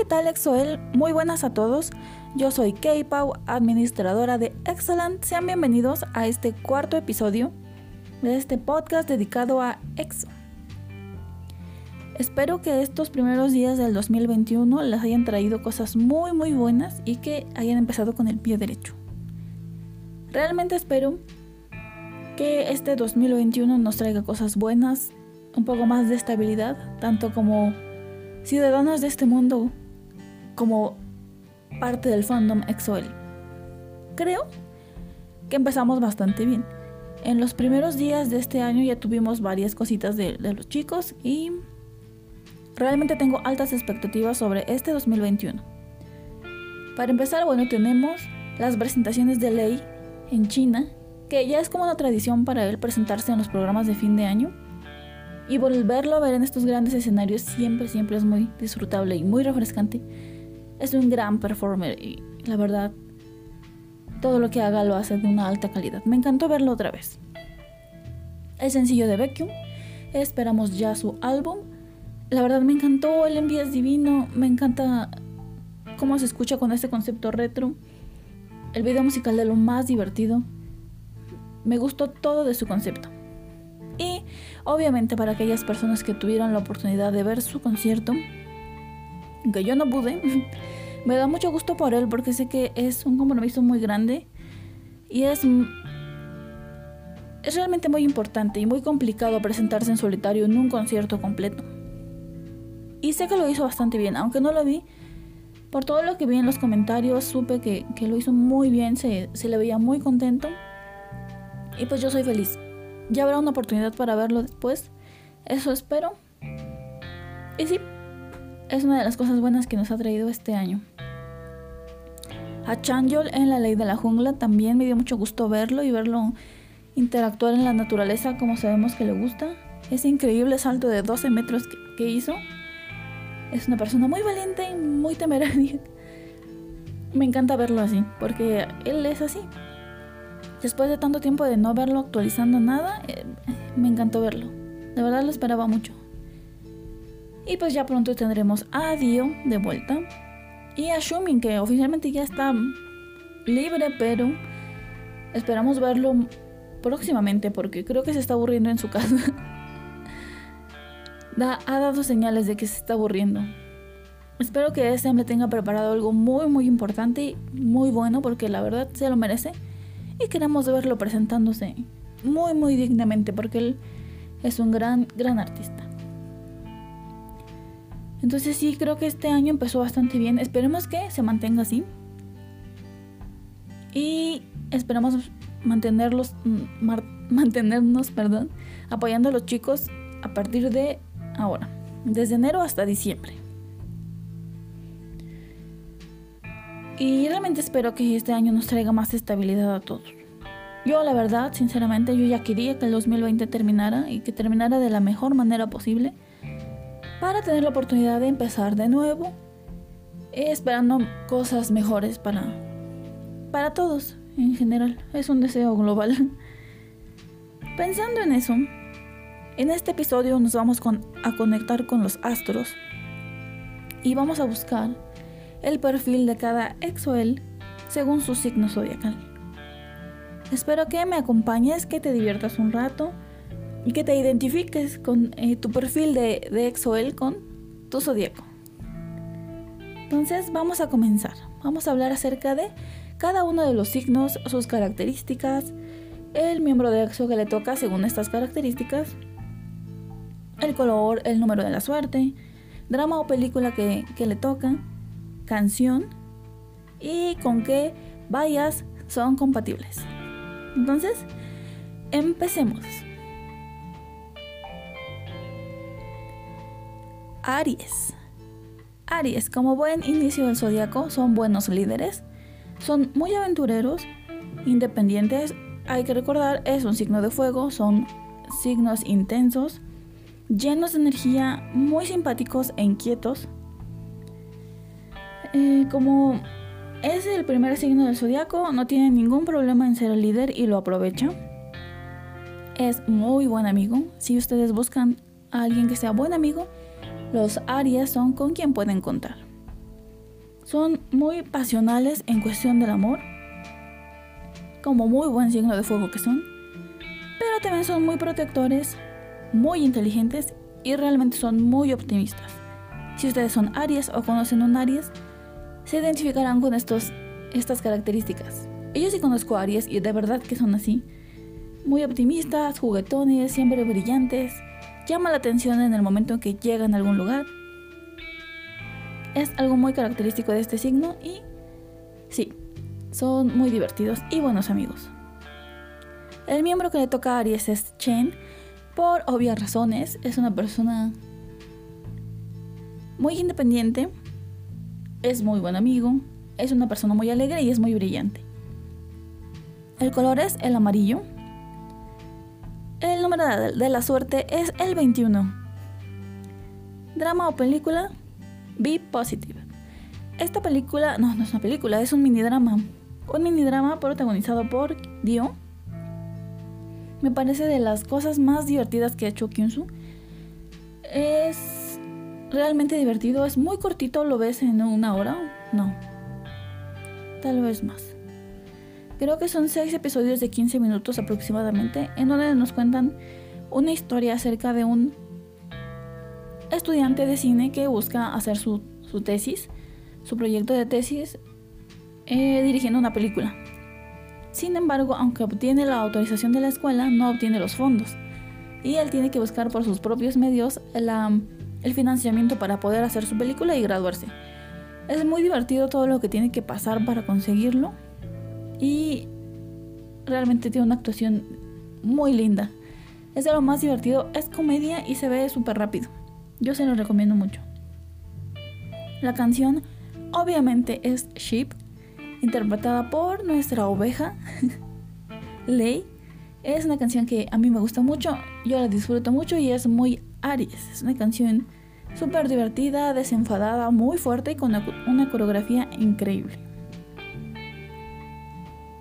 ¿qué tal Exoel? Muy buenas a todos. Yo soy Kay Pau, administradora de Excellent. Sean bienvenidos a este cuarto episodio de este podcast dedicado a EXO. Espero que estos primeros días del 2021 les hayan traído cosas muy muy buenas y que hayan empezado con el pie derecho. Realmente espero que este 2021 nos traiga cosas buenas, un poco más de estabilidad, tanto como ciudadanos de este mundo como parte del fandom EXO-L. Creo que empezamos bastante bien. En los primeros días de este año ya tuvimos varias cositas de, los chicos y realmente tengo altas expectativas sobre este 2021. Para empezar, bueno, tenemos las presentaciones de Lei en China, que ya es como una tradición para él presentarse en los programas de fin de año. Y volverlo a ver en estos grandes escenarios siempre, siempre es muy disfrutable y muy refrescante. Es un gran performer y la verdad, todo lo que haga lo hace de una alta calidad. Me encantó verlo otra vez. El sencillo de Vacuum, esperamos ya su álbum. La verdad me encantó, el envío es divino, me encanta cómo se escucha con este concepto retro. El video musical de lo más divertido. Me gustó todo de su concepto. Y obviamente para aquellas personas que tuvieron la oportunidad de ver su concierto, que yo no pude, me da mucho gusto por él porque sé que es un compromiso muy grande y es, es realmente muy importante y muy complicado presentarse en solitario en un concierto completo. Y sé que lo hizo bastante bien, aunque no lo vi. Por todo lo que vi en los comentarios, supe que, que lo hizo muy bien, se, se le veía muy contento. Y pues yo soy feliz. Ya habrá una oportunidad para verlo después. Eso espero. Y sí, es una de las cosas buenas que nos ha traído este año. A Changyol en La Ley de la Jungla también me dio mucho gusto verlo y verlo interactuar en la naturaleza como sabemos que le gusta. Ese increíble salto de 12 metros que, hizo. Es una persona muy valiente y muy temeraria. Me encanta verlo así, porque él es así. Después de tanto tiempo de no verlo actualizando nada, eh, me encantó verlo. De verdad lo esperaba mucho. Y pues ya pronto tendremos a Dio de vuelta. Y a Shumin, que oficialmente ya está libre, pero esperamos verlo próximamente porque creo que se está aburriendo en su casa. da, ha dado señales de que se está aburriendo. Espero que este me tenga preparado algo muy muy importante y muy bueno porque la verdad se lo merece. Y queremos verlo presentándose muy muy dignamente porque él es un gran gran artista. Entonces sí, creo que este año empezó bastante bien. Esperemos que se mantenga así. Y esperamos mantenerlos, mm, mantenernos, perdón, apoyando a los chicos a partir de ahora, desde enero hasta diciembre. Y realmente espero que este año nos traiga más estabilidad a todos. Yo la verdad, sinceramente, yo ya quería que el 2020 terminara y que terminara de la mejor manera posible para tener la oportunidad de empezar de nuevo, esperando cosas mejores para, para todos en general. Es un deseo global. Pensando en eso, en este episodio nos vamos a conectar con los astros y vamos a buscar el perfil de cada exoel según su signo zodiacal. Espero que me acompañes, que te diviertas un rato y que te identifiques con eh, tu perfil de, de Exoel con tu zodiaco. Entonces vamos a comenzar. Vamos a hablar acerca de cada uno de los signos, sus características, el miembro de Exo que le toca según estas características, el color, el número de la suerte, drama o película que, que le toca, canción y con qué vallas son compatibles. Entonces, empecemos. Aries. Aries, como buen inicio del zodiaco, son buenos líderes, son muy aventureros, independientes. Hay que recordar, es un signo de fuego, son signos intensos, llenos de energía, muy simpáticos e inquietos. Eh, como es el primer signo del zodiaco, no tiene ningún problema en ser el líder y lo aprovecha. Es muy buen amigo. Si ustedes buscan a alguien que sea buen amigo, los Aries son con quien pueden contar. Son muy pasionales en cuestión del amor, como muy buen signo de fuego que son, pero también son muy protectores, muy inteligentes y realmente son muy optimistas. Si ustedes son Aries o conocen un Aries, se identificarán con estos, estas características. Yo sí conozco a Aries y de verdad que son así. Muy optimistas, juguetones, siempre brillantes, llama la atención en el momento en que llegan a algún lugar. Es algo muy característico de este signo y sí, son muy divertidos y buenos amigos. El miembro que le toca a Aries es Chen, por obvias razones. Es una persona muy independiente, es muy buen amigo, es una persona muy alegre y es muy brillante. El color es el amarillo. El número de la suerte es el 21. Drama o película, Be Positive. Esta película, no, no es una película, es un mini drama. Un mini drama protagonizado por Dio. Me parece de las cosas más divertidas que ha hecho Kyunsu. Es realmente divertido, es muy cortito, lo ves en una hora. No, tal vez más. Creo que son 6 episodios de 15 minutos aproximadamente, en donde nos cuentan una historia acerca de un estudiante de cine que busca hacer su, tesis, su proyecto de tesis, eh, dirigiendo una película. Sin embargo, aunque obtiene la autorización de la escuela, no obtiene los fondos. Y él tiene que buscar por sus propios medios el financiamiento para poder hacer su película y graduarse. Es muy divertido todo lo que tiene que pasar para conseguirlo y realmente tiene una actuación muy linda. Es de lo más divertido, es comedia y se ve súper rápido. Yo se lo recomiendo mucho. La canción obviamente es Sheep, interpretada por nuestra oveja, Ley. Es una canción que a mí me gusta mucho, yo la disfruto mucho y es muy Aries. Es una canción súper divertida, desenfadada, muy fuerte y con una coreografía increíble.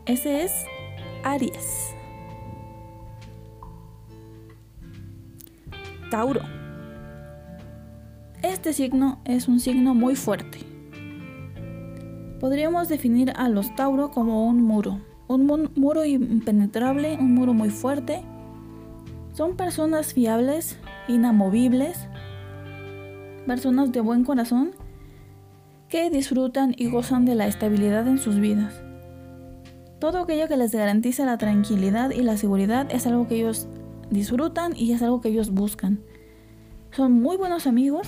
Ese es Aries. Tauro. Este signo es un signo muy fuerte. Podríamos definir a los Tauro como un muro, un muro impenetrable, un muro muy fuerte. Son personas fiables, inamovibles, personas de buen corazón que disfrutan y gozan de la estabilidad en sus vidas. Todo aquello que les garantiza la tranquilidad y la seguridad es algo que ellos disfrutan y es algo que ellos buscan. Son muy buenos amigos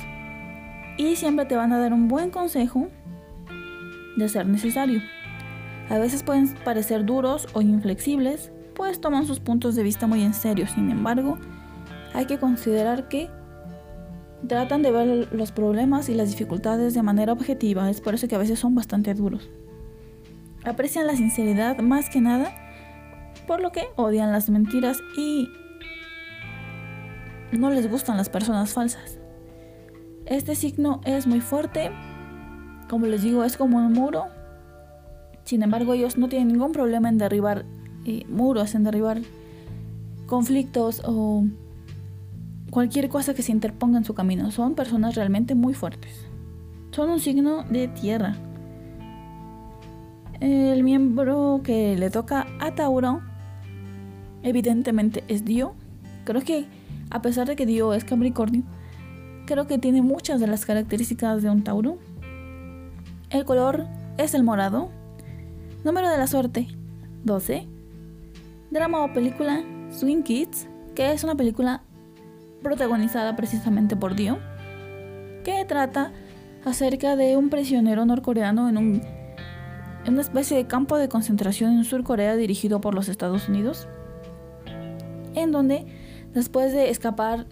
y siempre te van a dar un buen consejo de ser necesario. A veces pueden parecer duros o inflexibles, pues toman sus puntos de vista muy en serio. Sin embargo, hay que considerar que tratan de ver los problemas y las dificultades de manera objetiva. Es por eso que a veces son bastante duros. Aprecian la sinceridad más que nada, por lo que odian las mentiras y no les gustan las personas falsas. Este signo es muy fuerte, como les digo, es como un muro. Sin embargo, ellos no tienen ningún problema en derribar eh, muros, en derribar conflictos o cualquier cosa que se interponga en su camino. Son personas realmente muy fuertes. Son un signo de tierra. El miembro que le toca a Tauro, evidentemente es Dio. Creo que, a pesar de que Dio es Capricornio, creo que tiene muchas de las características de un Tauro. El color es el morado. Número de la suerte, 12. Drama o película, Swing Kids, que es una película protagonizada precisamente por Dio, que trata acerca de un prisionero norcoreano en un una especie de campo de concentración en Sur Corea dirigido por los Estados Unidos, en donde después de escapar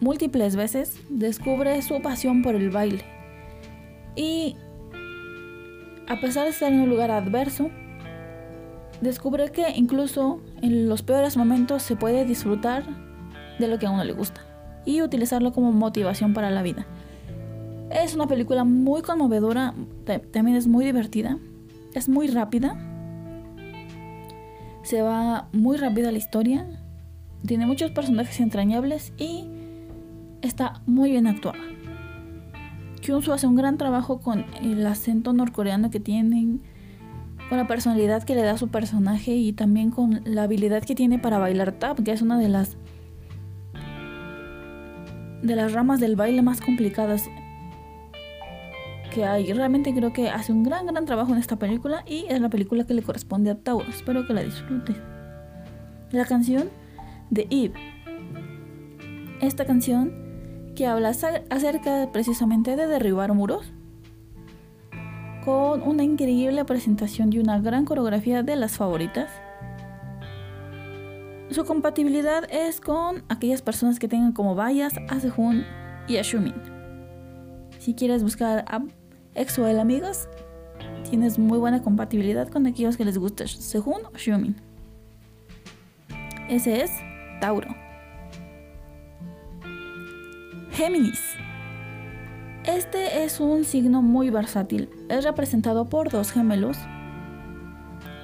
múltiples veces, descubre su pasión por el baile. Y a pesar de estar en un lugar adverso, descubre que incluso en los peores momentos se puede disfrutar de lo que a uno le gusta y utilizarlo como motivación para la vida. Es una película muy conmovedora, también es muy divertida, es muy rápida. Se va muy rápida la historia, tiene muchos personajes entrañables y está muy bien actuada. Kyunsu hace un gran trabajo con el acento norcoreano que tienen, con la personalidad que le da a su personaje y también con la habilidad que tiene para bailar tap, que es una de las de las ramas del baile más complicadas que hay. Realmente creo que hace un gran, gran trabajo en esta película y es la película que le corresponde a Tauro. Espero que la disfrute. La canción de Eve. Esta canción que habla acerca precisamente de derribar muros con una increíble presentación y una gran coreografía de las favoritas. Su compatibilidad es con aquellas personas que tengan como Bayas, a y a. Si quieres buscar a Exoel amigos, tienes muy buena compatibilidad con aquellos que les gusta Sehun o Shumin. Ese es Tauro. Géminis. Este es un signo muy versátil. Es representado por dos gemelos,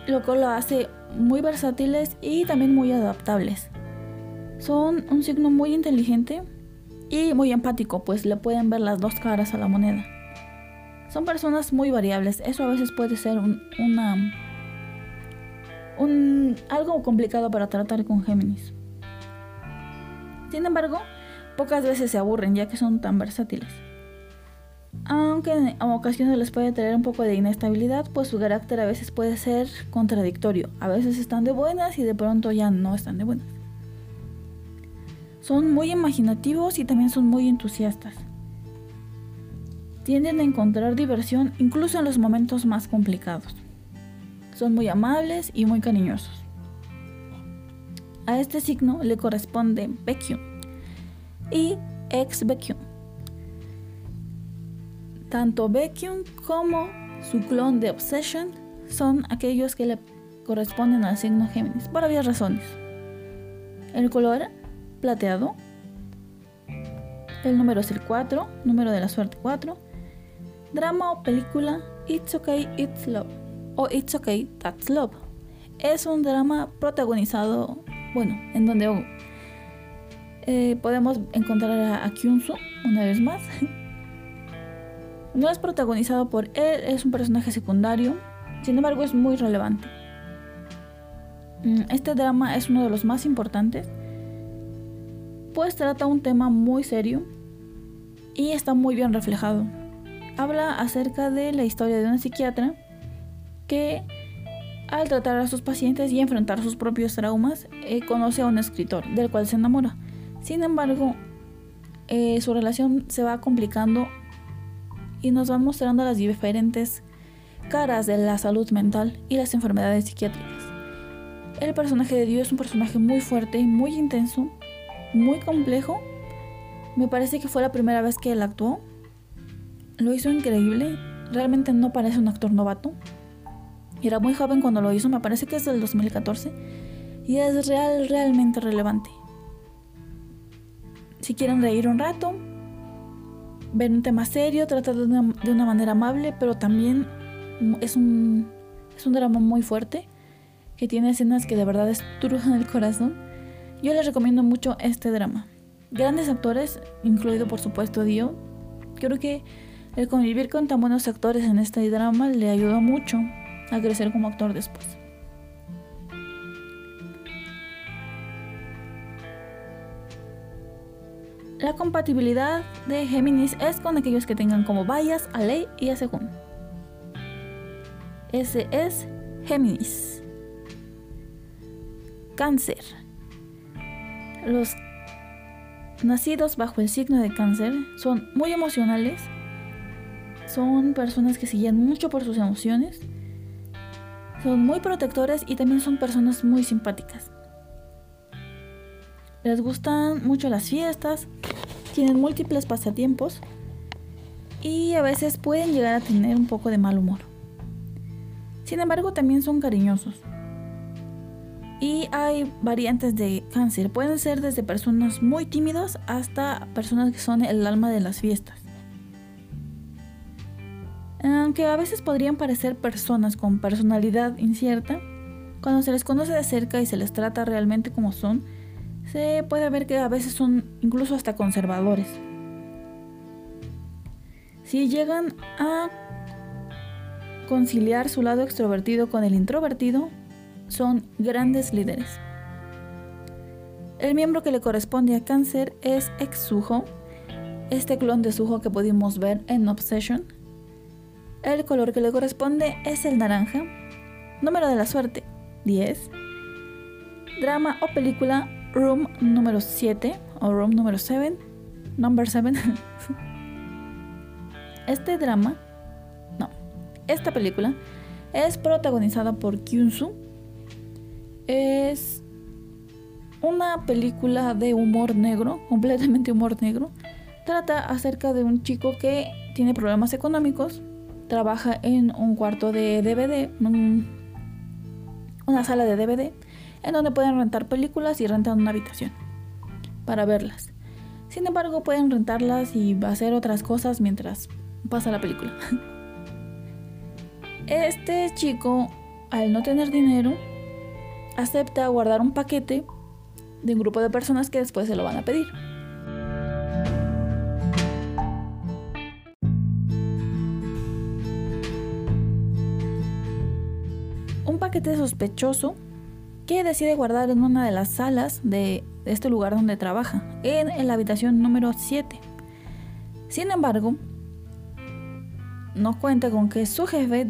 lo cual lo hace muy versátiles y también muy adaptables. Son un signo muy inteligente y muy empático, pues le pueden ver las dos caras a la moneda. Son personas muy variables, eso a veces puede ser un, una, un, algo complicado para tratar con Géminis. Sin embargo, pocas veces se aburren ya que son tan versátiles. Aunque en ocasiones les puede traer un poco de inestabilidad, pues su carácter a veces puede ser contradictorio. A veces están de buenas y de pronto ya no están de buenas. Son muy imaginativos y también son muy entusiastas. Tienden a encontrar diversión incluso en los momentos más complicados. Son muy amables y muy cariñosos. A este signo le corresponde Baekhyun y ex Baekhyun. Tanto Baekhyun como su clon de Obsession son aquellos que le corresponden al signo Géminis por varias razones. El color plateado, el número es el 4, número de la suerte 4, drama o película It's Okay, It's Love o It's Okay, That's Love. Es un drama protagonizado, bueno, en donde eh, podemos encontrar a, Kyunsu una vez más. no es protagonizado por él, es un personaje secundario, sin embargo es muy relevante. Mm, este drama es uno de los más importantes, pues trata un tema muy serio y está muy bien reflejado. Habla acerca de la historia de una psiquiatra que al tratar a sus pacientes y enfrentar sus propios traumas, eh, conoce a un escritor del cual se enamora. Sin embargo, eh, su relación se va complicando y nos van mostrando las diferentes caras de la salud mental y las enfermedades psiquiátricas. El personaje de Dios es un personaje muy fuerte, muy intenso, muy complejo. Me parece que fue la primera vez que él actuó. Lo hizo increíble. Realmente no parece un actor novato. Era muy joven cuando lo hizo, me parece que es del 2014. Y es real, realmente relevante. Si quieren reír un rato, ver un tema serio, tratarlo de una, manera amable, pero también es un, es un drama muy fuerte que tiene escenas que de verdad estrujan el corazón. Yo les recomiendo mucho este drama. Grandes actores, incluido por supuesto Dio. Creo que el convivir con tan buenos actores en este drama le ayudó mucho a crecer como actor después. La compatibilidad de Géminis es con aquellos que tengan como Bayas, Ley y Según. Ese es Géminis. Cáncer. Los nacidos bajo el signo de cáncer son muy emocionales, son personas que se guían mucho por sus emociones, son muy protectores y también son personas muy simpáticas. Les gustan mucho las fiestas, tienen múltiples pasatiempos y a veces pueden llegar a tener un poco de mal humor. Sin embargo, también son cariñosos. Y hay variantes de cáncer. Pueden ser desde personas muy tímidos hasta personas que son el alma de las fiestas. Aunque a veces podrían parecer personas con personalidad incierta, cuando se les conoce de cerca y se les trata realmente como son, se puede ver que a veces son incluso hasta conservadores. Si llegan a conciliar su lado extrovertido con el introvertido, son grandes líderes. El miembro que le corresponde a cáncer es Exujo, este clon de Suho que pudimos ver en Obsession. El color que le corresponde es el naranja. Número de la suerte, 10. Drama o película Room número 7 o Room número 7, Number 7. Este drama, no, esta película es protagonizada por Kyunsu. Es una película de humor negro, completamente humor negro. Trata acerca de un chico que tiene problemas económicos, trabaja en un cuarto de DVD, una sala de DVD, en donde pueden rentar películas y rentan una habitación para verlas. Sin embargo, pueden rentarlas y hacer otras cosas mientras pasa la película. Este chico, al no tener dinero, acepta guardar un paquete de un grupo de personas que después se lo van a pedir. Sospechoso que decide guardar en una de las salas de este lugar donde trabaja, en la habitación número 7. Sin embargo, no cuenta con que su jefe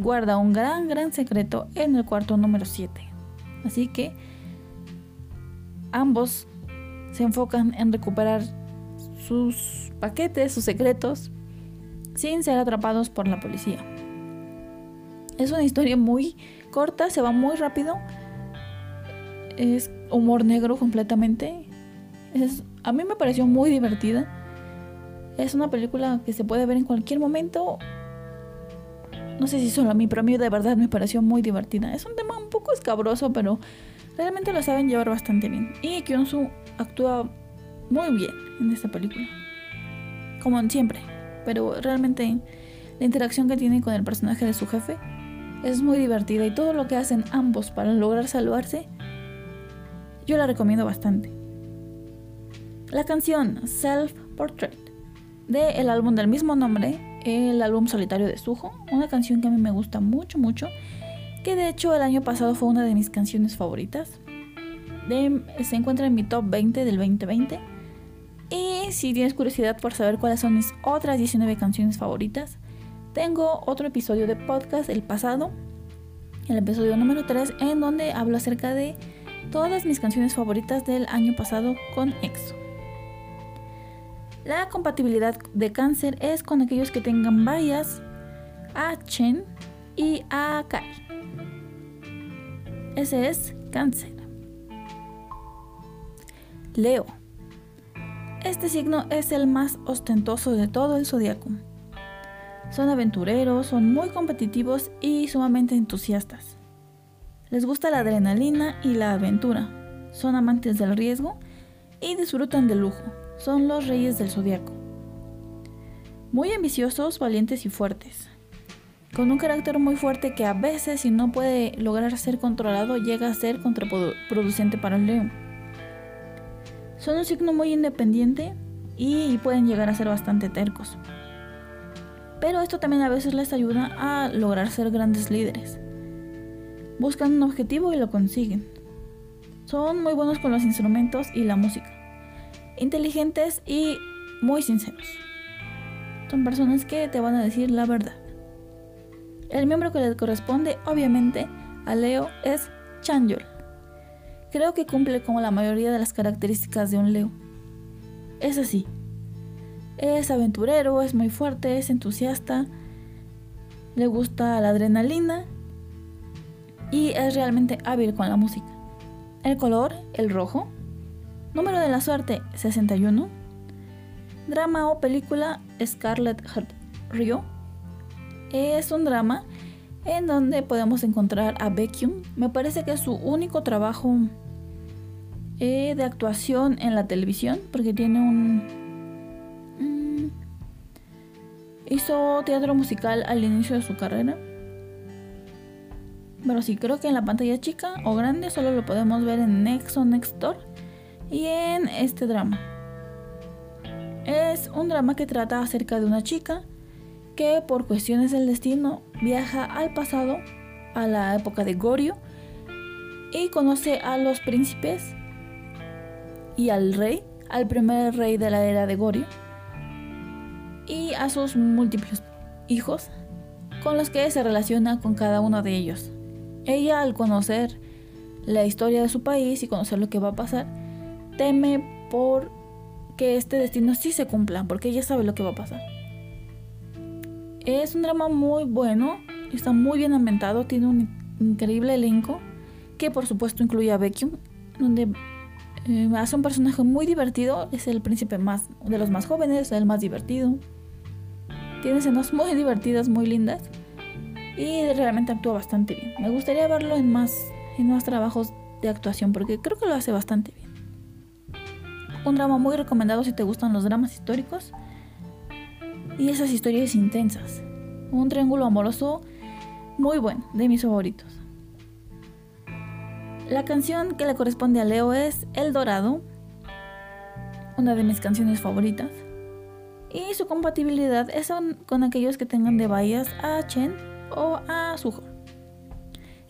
guarda un gran, gran secreto en el cuarto número 7. Así que ambos se enfocan en recuperar sus paquetes, sus secretos, sin ser atrapados por la policía. Es una historia muy corta, se va muy rápido. Es humor negro completamente. a mí me pareció muy divertida. Es una película que se puede ver en cualquier momento. No sé si solo a mí, pero a mí de verdad me pareció muy divertida. Es un tema un poco escabroso, pero realmente lo saben llevar bastante bien. Y Kyunsu actúa muy bien en esta película. Como siempre. Pero realmente la interacción que tiene con el personaje de su jefe es muy divertida y todo lo que hacen ambos para lograr salvarse, yo la recomiendo bastante. La canción Self Portrait del álbum del mismo nombre, el álbum solitario de Suho, una canción que a mí me gusta mucho, mucho, que de hecho el año pasado fue una de mis canciones favoritas. se encuentra en mi top 20 del 2020. Y si tienes curiosidad por saber cuáles son mis otras 19 canciones favoritas, tengo otro episodio de podcast, el pasado, el episodio número 3, en donde hablo acerca de todas mis canciones favoritas del año pasado con EXO. La compatibilidad de cáncer es con aquellos que tengan varias a Chen y a Kai. Ese es cáncer. Leo. Este signo es el más ostentoso de todo el zodiaco. Son aventureros, son muy competitivos y sumamente entusiastas. Les gusta la adrenalina y la aventura. Son amantes del riesgo y disfrutan del lujo son los reyes del zodiaco. Muy ambiciosos, valientes y fuertes. Con un carácter muy fuerte que a veces, si no puede lograr ser controlado, llega a ser contraproducente para el león. Son un signo muy independiente y pueden llegar a ser bastante tercos. Pero esto también a veces les ayuda a lograr ser grandes líderes. Buscan un objetivo y lo consiguen. Son muy buenos con los instrumentos y la música inteligentes y muy sinceros. Son personas que te van a decir la verdad. El miembro que le corresponde, obviamente, a Leo es Chanjol. Creo que cumple como la mayoría de las características de un Leo. Es así. Es aventurero, es muy fuerte, es entusiasta, le gusta la adrenalina y es realmente hábil con la música. El color, el rojo, Número de la suerte 61. Drama o película Scarlet Heart Rio. Es un drama en donde podemos encontrar a Baekhyun. Me parece que es su único trabajo eh, de actuación en la televisión porque tiene un... hizo teatro musical al inicio de su carrera. Pero sí, creo que en la pantalla chica o grande solo lo podemos ver en Next o Next Door y en este drama. Es un drama que trata acerca de una chica que por cuestiones del destino viaja al pasado, a la época de Gorio, y conoce a los príncipes y al rey, al primer rey de la era de Gorio, y a sus múltiples hijos, con los que se relaciona con cada uno de ellos. Ella, al conocer la historia de su país y conocer lo que va a pasar, teme por que este destino sí se cumpla, porque ella sabe lo que va a pasar. Es un drama muy bueno, está muy bien ambientado, tiene un increíble elenco, que por supuesto incluye a Beckham, donde eh, hace un personaje muy divertido, es el príncipe más de los más jóvenes, el más divertido. Tiene escenas muy divertidas, muy lindas y realmente actúa bastante bien. Me gustaría verlo en más en más trabajos de actuación porque creo que lo hace bastante bien. Un drama muy recomendado si te gustan los dramas históricos y esas historias intensas. Un triángulo amoroso muy bueno, de mis favoritos. La canción que le corresponde a Leo es El Dorado, una de mis canciones favoritas. Y su compatibilidad es con aquellos que tengan de bahías a Chen o a Suho.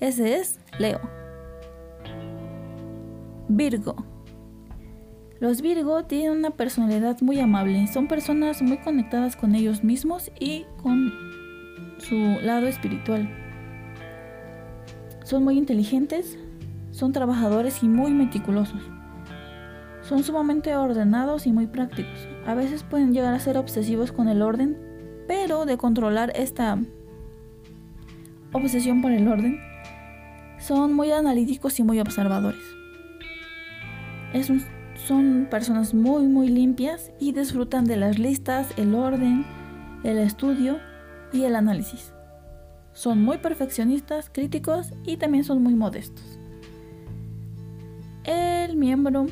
Ese es Leo. Virgo. Los Virgo tienen una personalidad muy amable, son personas muy conectadas con ellos mismos y con su lado espiritual. Son muy inteligentes, son trabajadores y muy meticulosos. Son sumamente ordenados y muy prácticos. A veces pueden llegar a ser obsesivos con el orden, pero de controlar esta obsesión por el orden, son muy analíticos y muy observadores. son personas muy muy limpias y disfrutan de las listas, el orden, el estudio y el análisis. Son muy perfeccionistas, críticos y también son muy modestos. El miembro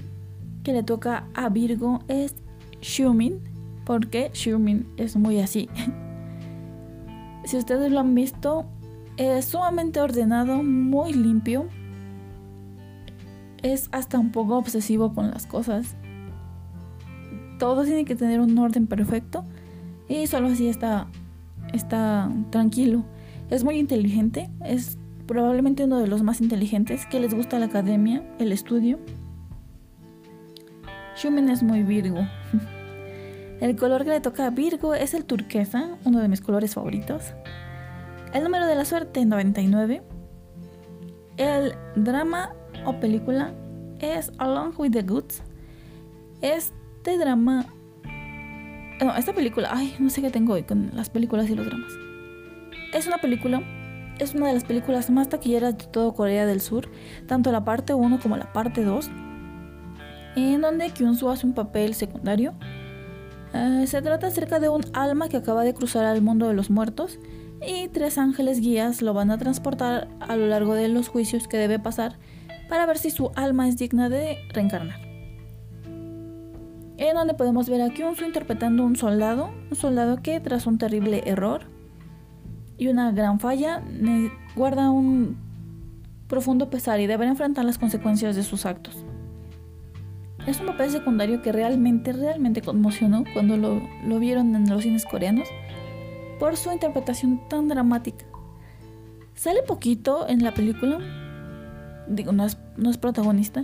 que le toca a Virgo es Shumin, porque Shumin es muy así. si ustedes lo han visto, es sumamente ordenado, muy limpio. Es hasta un poco obsesivo con las cosas. Todo tiene que tener un orden perfecto y solo así está, está tranquilo. Es muy inteligente, es probablemente uno de los más inteligentes, que les gusta la academia, el estudio. Shumen es muy Virgo. El color que le toca a Virgo es el turquesa, uno de mis colores favoritos. El número de la suerte 99. El drama o película es Along with the Goods. Este drama. No, esta película. Ay, no sé qué tengo hoy con las películas y los dramas. Es una película. Es una de las películas más taquilleras de todo Corea del Sur. Tanto la parte 1 como la parte 2. En donde Kyun-soo hace un papel secundario. Eh, se trata acerca de un alma que acaba de cruzar al mundo de los muertos y tres ángeles guías lo van a transportar a lo largo de los juicios que debe pasar para ver si su alma es digna de reencarnar. En donde podemos ver a Kyunsu interpretando un soldado, un soldado que tras un terrible error y una gran falla guarda un profundo pesar y debe enfrentar las consecuencias de sus actos. Es un papel secundario que realmente, realmente conmocionó cuando lo, lo vieron en los cines coreanos por su interpretación tan dramática. Sale poquito en la película, digo, no es, no es protagonista,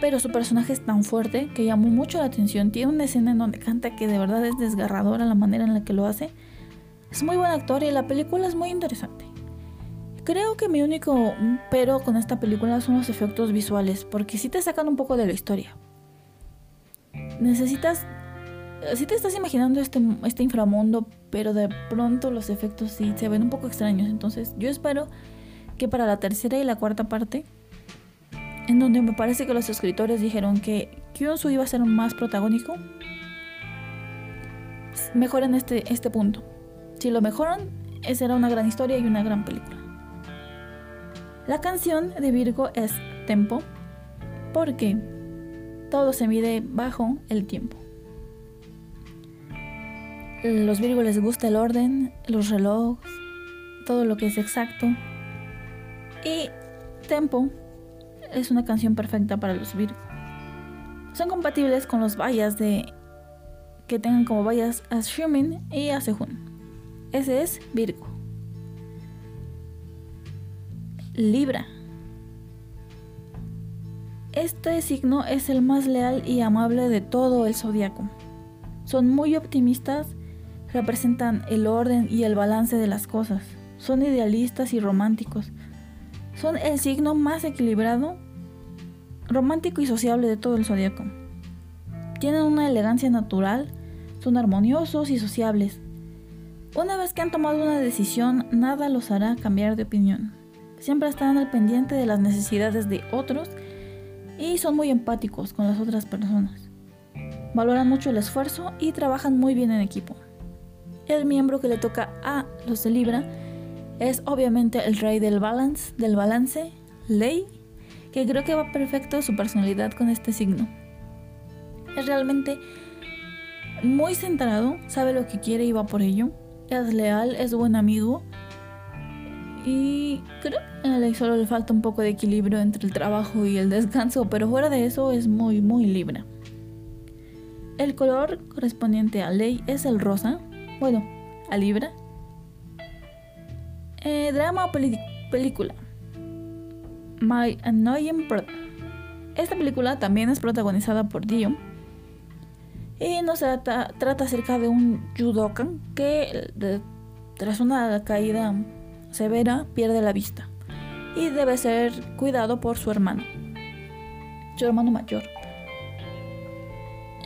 pero su personaje es tan fuerte que llamó mucho la atención. Tiene una escena en donde canta que de verdad es desgarradora la manera en la que lo hace. Es muy buen actor y la película es muy interesante. Creo que mi único pero con esta película son los efectos visuales, porque si te sacan un poco de la historia. Necesitas si te estás imaginando este, este inframundo, pero de pronto los efectos sí se ven un poco extraños. Entonces yo espero que para la tercera y la cuarta parte, en donde me parece que los escritores dijeron que Kyunsu iba a ser más protagónico, mejoren este, este punto. Si lo mejoran, será una gran historia y una gran película. La canción de Virgo es Tempo, porque todo se mide bajo el tiempo. Los Virgo les gusta el orden, los relojes, todo lo que es exacto. Y Tempo es una canción perfecta para los Virgo. Son compatibles con los vallas de, que tengan como vallas a Shumin y a Sehun. Ese es Virgo. Libra. Este signo es el más leal y amable de todo el zodiaco. Son muy optimistas, representan el orden y el balance de las cosas. Son idealistas y románticos. Son el signo más equilibrado, romántico y sociable de todo el zodiaco. Tienen una elegancia natural, son armoniosos y sociables. Una vez que han tomado una decisión, nada los hará cambiar de opinión. Siempre están al pendiente de las necesidades de otros y son muy empáticos con las otras personas. Valoran mucho el esfuerzo y trabajan muy bien en equipo. El miembro que le toca a los de Libra es obviamente el rey del balance, del balance, Ley, que creo que va perfecto su personalidad con este signo. Es realmente muy centrado, sabe lo que quiere y va por ello. Es leal, es buen amigo y creo que a Ley solo le falta un poco de equilibrio entre el trabajo y el descanso, pero fuera de eso es muy, muy libre. El color correspondiente a Ley es el rosa, bueno, a Libra. Eh, drama o película. My Annoying Brother. Esta película también es protagonizada por Dio. Y nos trata, trata acerca de un judokan que tras una caída severa pierde la vista y debe ser cuidado por su hermano, su hermano mayor.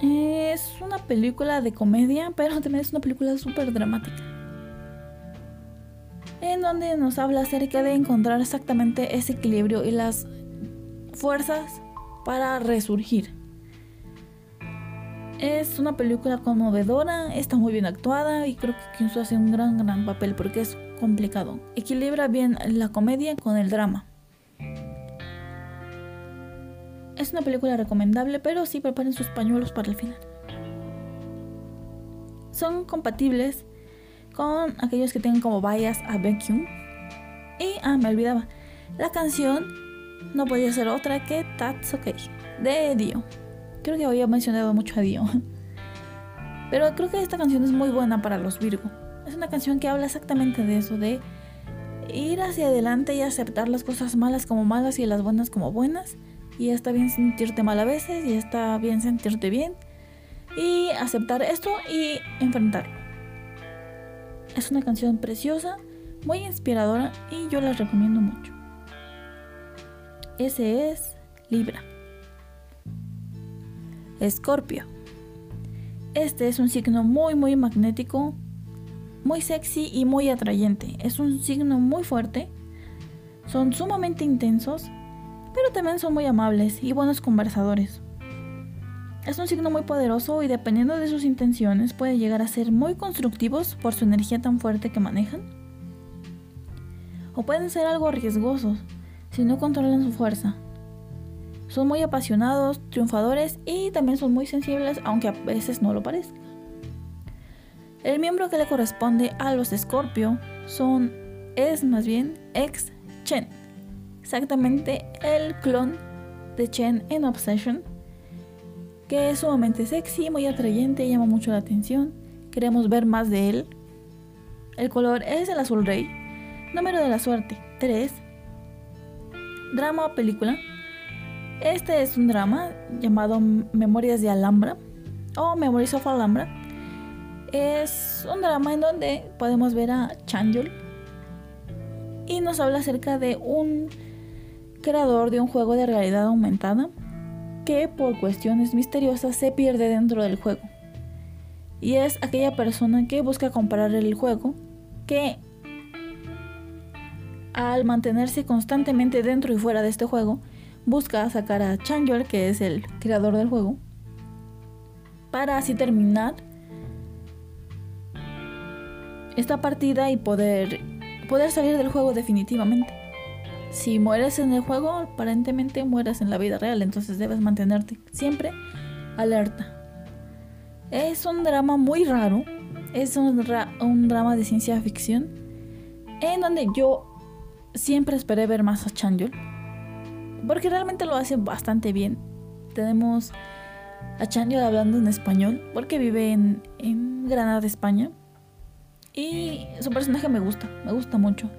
Es una película de comedia, pero también es una película súper dramática. En donde nos habla acerca de encontrar exactamente ese equilibrio y las fuerzas para resurgir. Es una película conmovedora, está muy bien actuada y creo que Kyunsu hace un gran, gran papel porque es complicado. Equilibra bien la comedia con el drama. Es una película recomendable, pero sí preparen sus pañuelos para el final. Son compatibles con aquellos que tengan como bias a Baekhyun. Y, ah, me olvidaba, la canción no podía ser otra que That's Okay, de Dio. Creo que había mencionado mucho a Dio. Pero creo que esta canción es muy buena para los Virgo. Es una canción que habla exactamente de eso, de ir hacia adelante y aceptar las cosas malas como malas y las buenas como buenas. Y está bien sentirte mal a veces y está bien sentirte bien. Y aceptar esto y enfrentarlo. Es una canción preciosa, muy inspiradora y yo la recomiendo mucho. Ese es Libra. Escorpio. Este es un signo muy muy magnético, muy sexy y muy atrayente. Es un signo muy fuerte. Son sumamente intensos, pero también son muy amables y buenos conversadores. Es un signo muy poderoso y dependiendo de sus intenciones puede llegar a ser muy constructivos por su energía tan fuerte que manejan. O pueden ser algo riesgosos si no controlan su fuerza. Son muy apasionados, triunfadores y también son muy sensibles, aunque a veces no lo parezca. El miembro que le corresponde a los Scorpio son, es más bien ex Chen, exactamente el clon de Chen en Obsession, que es sumamente sexy, muy atrayente, llama mucho la atención. Queremos ver más de él. El color es el azul rey. Número de la suerte 3. Drama o película. Este es un drama llamado Memorias de Alhambra o Memories of Alhambra. Es un drama en donde podemos ver a Chanjul y nos habla acerca de un creador de un juego de realidad aumentada que por cuestiones misteriosas se pierde dentro del juego. Y es aquella persona que busca comparar el juego que al mantenerse constantemente dentro y fuera de este juego, busca sacar a Changyol, que es el creador del juego, para así terminar esta partida y poder, poder salir del juego definitivamente. Si mueres en el juego, aparentemente mueres en la vida real, entonces debes mantenerte siempre alerta. Es un drama muy raro, es un, un drama de ciencia ficción, en donde yo siempre esperé ver más a Changyol porque realmente lo hace bastante bien. Tenemos a Chanyo hablando en español porque vive en, en Granada, España. Y su personaje me gusta, me gusta mucho.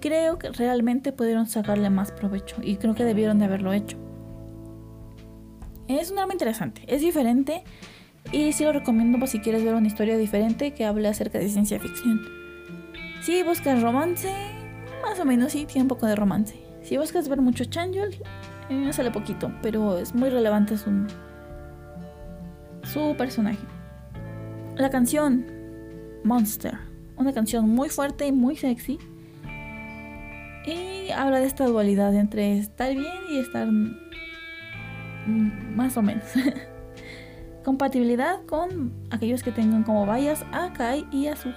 Creo que realmente pudieron sacarle más provecho y creo que debieron de haberlo hecho. Es un drama interesante, es diferente y sí lo recomiendo por si quieres ver una historia diferente que hable acerca de ciencia ficción. Si buscas romance, más o menos sí, tiene un poco de romance. Si buscas ver mucho Changyol, eh, sale poquito, pero es muy relevante su, su personaje. La canción Monster, una canción muy fuerte y muy sexy. Y habla de esta dualidad entre estar bien y estar más o menos. Compatibilidad con aquellos que tengan como vallas a Kai y a Suho.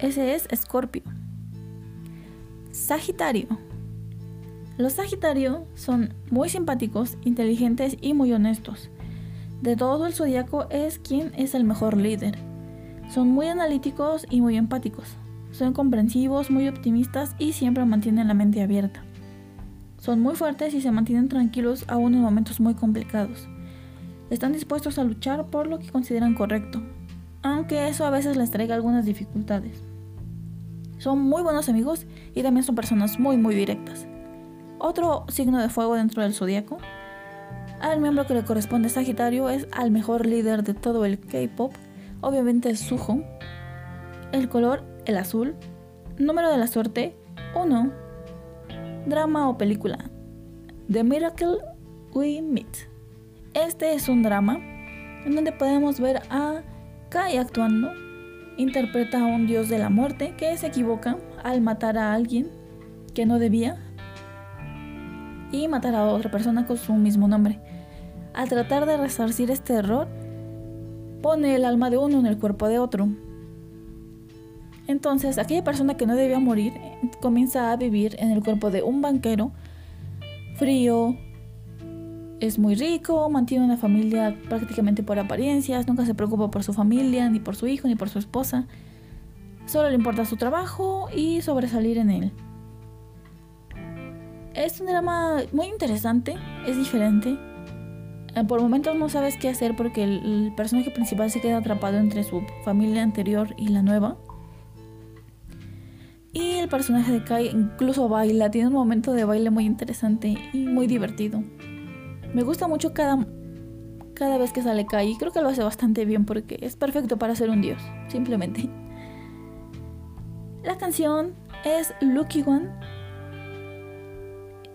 Ese es Escorpio. Sagitario. Los Sagitario son muy simpáticos, inteligentes y muy honestos. De todo el zodiaco es quien es el mejor líder. Son muy analíticos y muy empáticos. Son comprensivos, muy optimistas y siempre mantienen la mente abierta. Son muy fuertes y se mantienen tranquilos aún en momentos muy complicados. Están dispuestos a luchar por lo que consideran correcto, aunque eso a veces les traiga algunas dificultades. Son muy buenos amigos y también son personas muy muy directas. Otro signo de fuego dentro del zodiaco. Al miembro que le corresponde Sagitario es al mejor líder de todo el K-pop, obviamente es Suho. El color, el azul. Número de la suerte, 1. Drama o película. The Miracle We Meet. Este es un drama en donde podemos ver a Kai actuando interpreta a un dios de la muerte que se equivoca al matar a alguien que no debía y matar a otra persona con su mismo nombre. Al tratar de resarcir este error, pone el alma de uno en el cuerpo de otro. Entonces, aquella persona que no debía morir comienza a vivir en el cuerpo de un banquero frío, es muy rico, mantiene una familia prácticamente por apariencias, nunca se preocupa por su familia, ni por su hijo, ni por su esposa. Solo le importa su trabajo y sobresalir en él. Es un drama muy interesante, es diferente. Eh, por momentos no sabes qué hacer porque el, personaje principal se queda atrapado entre su familia anterior y la nueva. Y el personaje de Kai incluso baila, tiene un momento de baile muy interesante y muy divertido. Me gusta mucho cada, cada vez que sale Kai y creo que lo hace bastante bien porque es perfecto para ser un dios, simplemente. La canción es Lucky One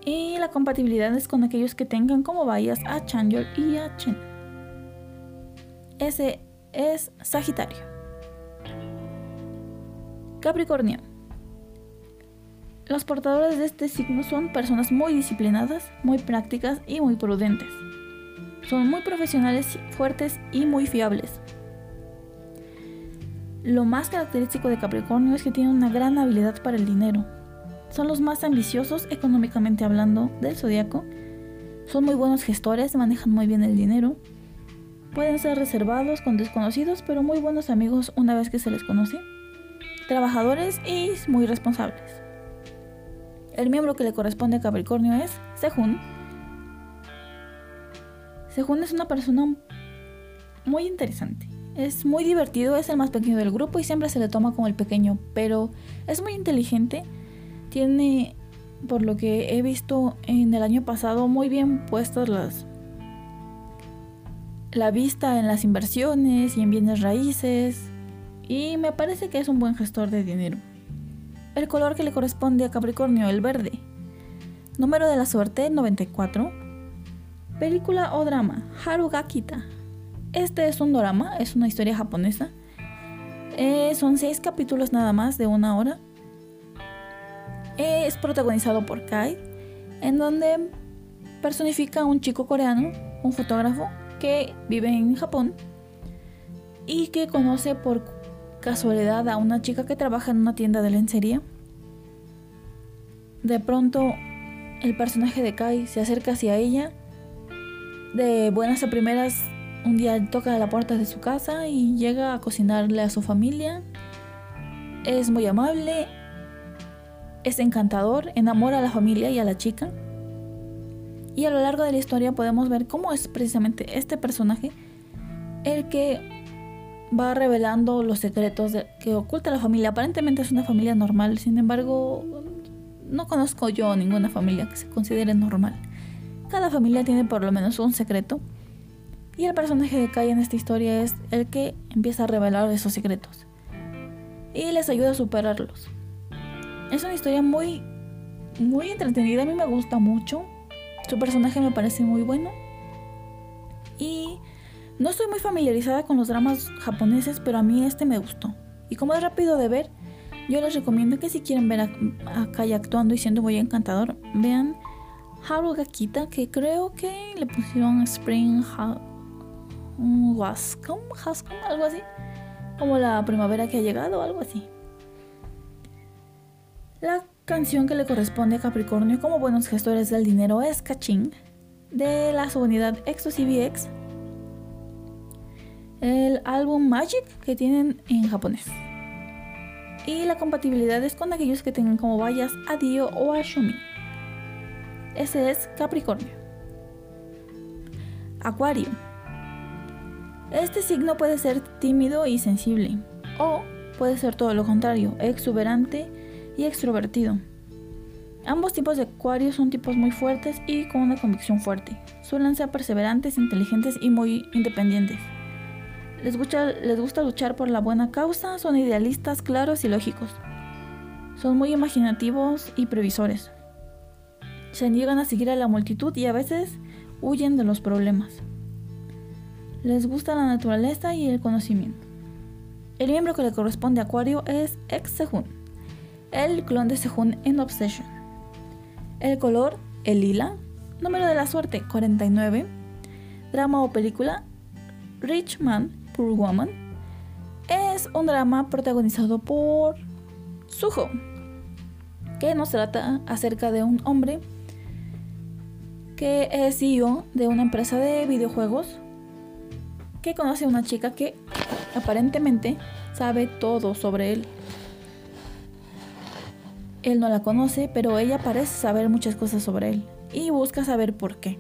y la compatibilidad es con aquellos que tengan como vallas a Chanyeol y a Chen. Ese es Sagitario. Capricornio. Los portadores de este signo son personas muy disciplinadas, muy prácticas y muy prudentes. Son muy profesionales, fuertes y muy fiables. Lo más característico de Capricornio es que tienen una gran habilidad para el dinero. Son los más ambiciosos económicamente hablando del zodiaco. Son muy buenos gestores, manejan muy bien el dinero. Pueden ser reservados con desconocidos, pero muy buenos amigos una vez que se les conoce. Trabajadores y muy responsables. El miembro que le corresponde a Capricornio es Sehun. Sehun es una persona muy interesante. Es muy divertido, es el más pequeño del grupo y siempre se le toma como el pequeño, pero es muy inteligente. Tiene, por lo que he visto en el año pasado, muy bien puestas las la vista en las inversiones y en bienes raíces y me parece que es un buen gestor de dinero el color que le corresponde a Capricornio, el verde. Número de la suerte, 94. Película o drama, Harugakita. Este es un drama, es una historia japonesa. Eh, son seis capítulos nada más de una hora. Es protagonizado por Kai, en donde personifica a un chico coreano, un fotógrafo, que vive en Japón y que conoce por casualidad a una chica que trabaja en una tienda de lencería. De pronto, el personaje de Kai se acerca hacia ella. De buenas a primeras, un día toca la puerta de su casa y llega a cocinarle a su familia. Es muy amable, es encantador, enamora a la familia y a la chica. Y a lo largo de la historia podemos ver cómo es precisamente este personaje el que va revelando los secretos que oculta la familia. Aparentemente es una familia normal, sin embargo, no conozco yo ninguna familia que se considere normal. Cada familia tiene por lo menos un secreto. Y el personaje de Kai en esta historia es el que empieza a revelar esos secretos. Y les ayuda a superarlos. Es una historia muy, muy entretenida. A mí me gusta mucho. Su personaje me parece muy bueno. Y no estoy muy familiarizada con los dramas japoneses, pero a mí este me gustó. Y como es rápido de ver, yo les recomiendo que si quieren ver a, Kai actuando y siendo muy encantador, vean Harugakita, que creo que le pusieron Spring Wascom, algo así. Como la primavera que ha llegado, algo así. La canción que le corresponde a Capricornio como buenos gestores del dinero es Kaching, de la subunidad Exo CBX el álbum Magic que tienen en japonés. Y la compatibilidad es con aquellos que tengan como vallas a Dio o a Shumi. Ese es Capricornio. Acuario. Este signo puede ser tímido y sensible, o puede ser todo lo contrario, exuberante y extrovertido. Ambos tipos de acuario son tipos muy fuertes y con una convicción fuerte. Suelen ser perseverantes, inteligentes y muy independientes. Les gusta, les gusta luchar por la buena causa, son idealistas, claros y lógicos. Son muy imaginativos y previsores. Se niegan a seguir a la multitud y a veces huyen de los problemas. Les gusta la naturaleza y el conocimiento. El miembro que le corresponde a Acuario es ex Sehun, el clon de Sehun en Obsession. El color, el lila. Número de la suerte, 49. Drama o película, Rich Man Woman es un drama protagonizado por Suho, que nos trata acerca de un hombre que es CEO de una empresa de videojuegos que conoce a una chica que aparentemente sabe todo sobre él. Él no la conoce, pero ella parece saber muchas cosas sobre él y busca saber por qué.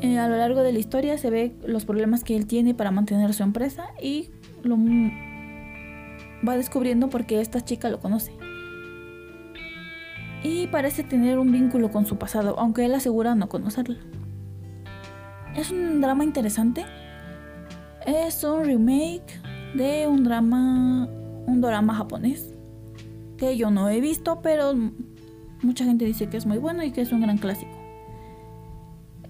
Eh, a lo largo de la historia se ve los problemas que él tiene para mantener su empresa y lo va descubriendo porque esta chica lo conoce. Y parece tener un vínculo con su pasado, aunque él asegura no conocerlo. Es un drama interesante. Es un remake de un drama, un drama japonés que yo no he visto, pero mucha gente dice que es muy bueno y que es un gran clásico.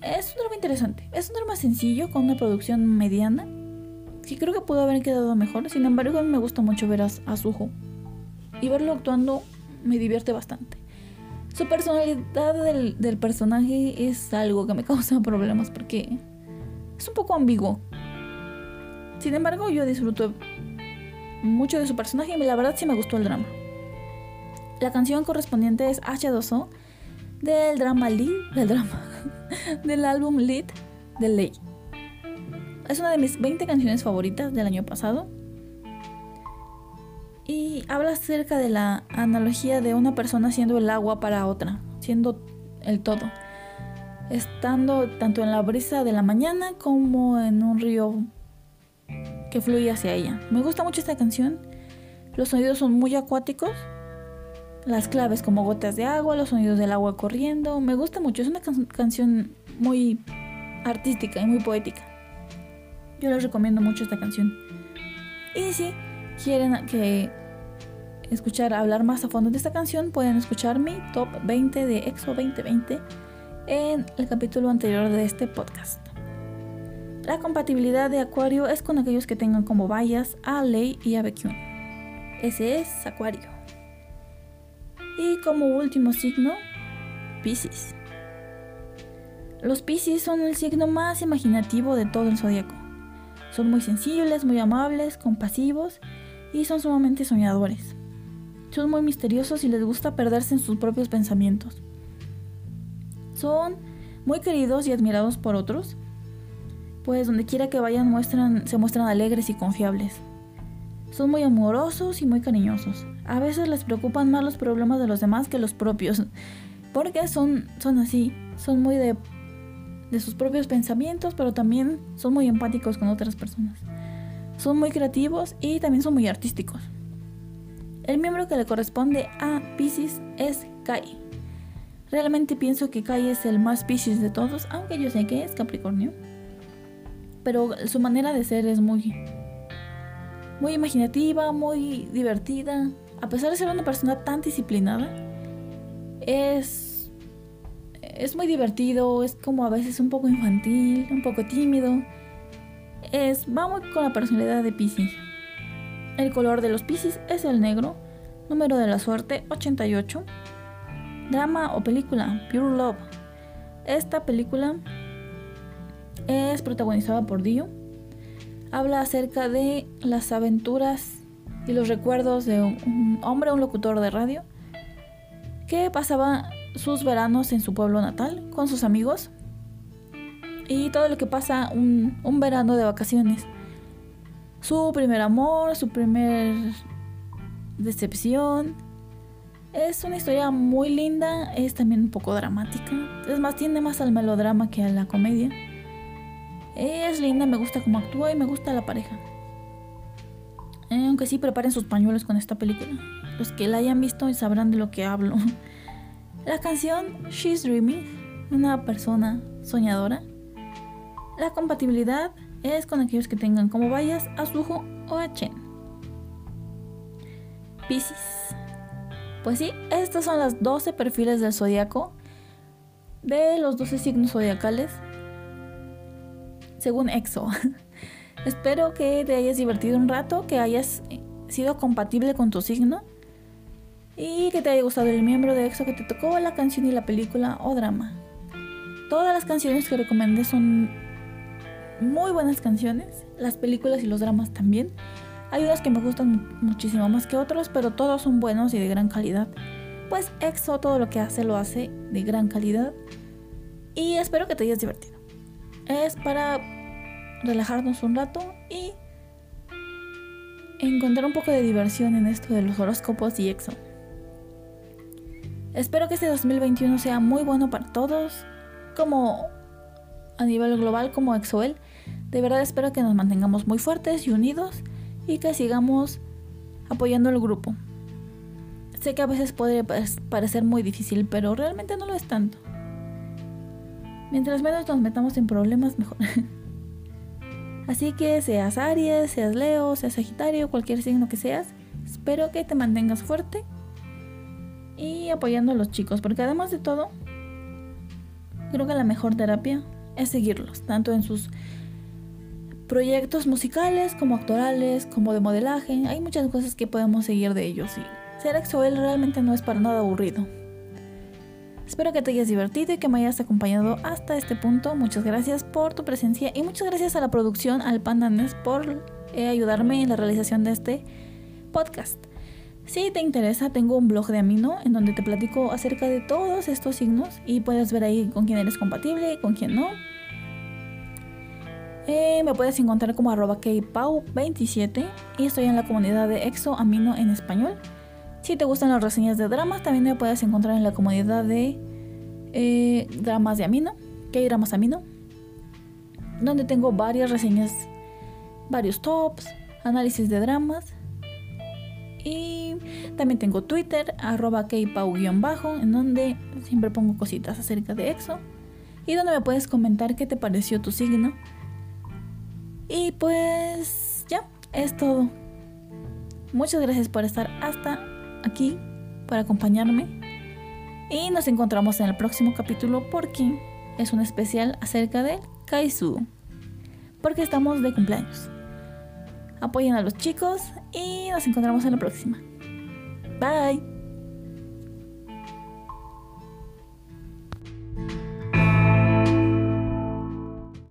Es un drama interesante. Es un drama sencillo con una producción mediana. Que creo que pudo haber quedado mejor. Sin embargo, a mí me gusta mucho ver a, a Y verlo actuando me divierte bastante. Su personalidad del, del personaje es algo que me causa problemas porque es un poco ambiguo. Sin embargo, yo disfruto mucho de su personaje y la verdad sí me gustó el drama. La canción correspondiente es H2O del drama del drama, del álbum Lead de Ley. Es una de mis 20 canciones favoritas del año pasado. Y habla acerca de la analogía de una persona siendo el agua para otra, siendo el todo. Estando tanto en la brisa de la mañana como en un río que fluye hacia ella. Me gusta mucho esta canción. Los sonidos son muy acuáticos las claves como gotas de agua, los sonidos del agua corriendo. Me gusta mucho, es una canción muy artística y muy poética. Yo les recomiendo mucho esta canción. Y si quieren que escuchar hablar más a fondo de esta canción, pueden escuchar mi top 20 de EXO 2020 en el capítulo anterior de este podcast. La compatibilidad de Acuario es con aquellos que tengan como vallas a Lei y a. Ese es Acuario. Y como último signo, Pisces. Los Pisces son el signo más imaginativo de todo el zodiaco. Son muy sensibles, muy amables, compasivos y son sumamente soñadores. Son muy misteriosos y les gusta perderse en sus propios pensamientos. Son muy queridos y admirados por otros, pues donde quiera que vayan muestran, se muestran alegres y confiables. Son muy amorosos y muy cariñosos. A veces les preocupan más los problemas de los demás que los propios. Porque son, son así, son muy de, de sus propios pensamientos, pero también son muy empáticos con otras personas. Son muy creativos y también son muy artísticos. El miembro que le corresponde a Pisces es Kai. Realmente pienso que Kai es el más Pisces de todos, aunque yo sé que es Capricornio. Pero su manera de ser es muy muy imaginativa, muy divertida. A pesar de ser una persona tan disciplinada, es, es muy divertido, es como a veces un poco infantil, un poco tímido. Es, va muy con la personalidad de Pisces. El color de los Pisces es el negro. Número de la suerte 88. Drama o película Pure Love. Esta película es protagonizada por Dio habla acerca de las aventuras y los recuerdos de un hombre, un locutor de radio, que pasaba sus veranos en su pueblo natal con sus amigos y todo lo que pasa un, un verano de vacaciones. Su primer amor, su primer decepción. Es una historia muy linda, es también un poco dramática. Es más, tiene más al melodrama que a la comedia. Es linda, me gusta cómo actúa y me gusta la pareja. Eh, aunque sí preparen sus pañuelos con esta película. Los que la hayan visto sabrán de lo que hablo. La canción She's Dreaming, una persona soñadora. La compatibilidad es con aquellos que tengan como vayas a Suho o a Chen. Pisces. Pues sí, estas son las 12 perfiles del zodiaco de los 12 signos zodiacales según EXO. Espero que te hayas divertido un rato, que hayas sido compatible con tu signo y que te haya gustado el miembro de EXO que te tocó la canción y la película o drama. Todas las canciones que recomendé son muy buenas canciones, las películas y los dramas también. Hay unas que me gustan muchísimo más que otros, pero todos son buenos y de gran calidad. Pues EXO todo lo que hace lo hace de gran calidad y espero que te hayas divertido es para relajarnos un rato y encontrar un poco de diversión en esto de los horóscopos y EXO. Espero que este 2021 sea muy bueno para todos, como a nivel global, como EXOEL. De verdad espero que nos mantengamos muy fuertes y unidos y que sigamos apoyando al grupo. Sé que a veces puede parecer muy difícil, pero realmente no lo es tanto. Mientras menos nos metamos en problemas, mejor. Así que seas Aries, seas Leo, seas Sagitario, cualquier signo que seas, espero que te mantengas fuerte y apoyando a los chicos, porque además de todo, creo que la mejor terapia es seguirlos, tanto en sus proyectos musicales como actorales, como de modelaje. Hay muchas cosas que podemos seguir de ellos y ser EXO-L realmente no es para nada aburrido. Espero que te hayas divertido y que me hayas acompañado hasta este punto. Muchas gracias por tu presencia y muchas gracias a la producción, al Pandanes, por eh, ayudarme en la realización de este podcast. Si te interesa, tengo un blog de Amino en donde te platico acerca de todos estos signos y puedes ver ahí con quién eres compatible y con quién no. Eh, me puedes encontrar como arroba kpau27 y estoy en la comunidad de Exo Amino en español. Si te gustan las reseñas de dramas, también me puedes encontrar en la comunidad de eh, dramas de Amino, que hay dramas Amino, donde tengo varias reseñas, varios tops, análisis de dramas. Y también tengo Twitter, arroba kpau-bajo, en donde siempre pongo cositas acerca de EXO. Y donde me puedes comentar qué te pareció tu signo. Y pues ya, es todo. Muchas gracias por estar hasta aquí para acompañarme. Y nos encontramos en el próximo capítulo porque es un especial acerca de Kaizu. Porque estamos de cumpleaños. Apoyen a los chicos y nos encontramos en la próxima. Bye.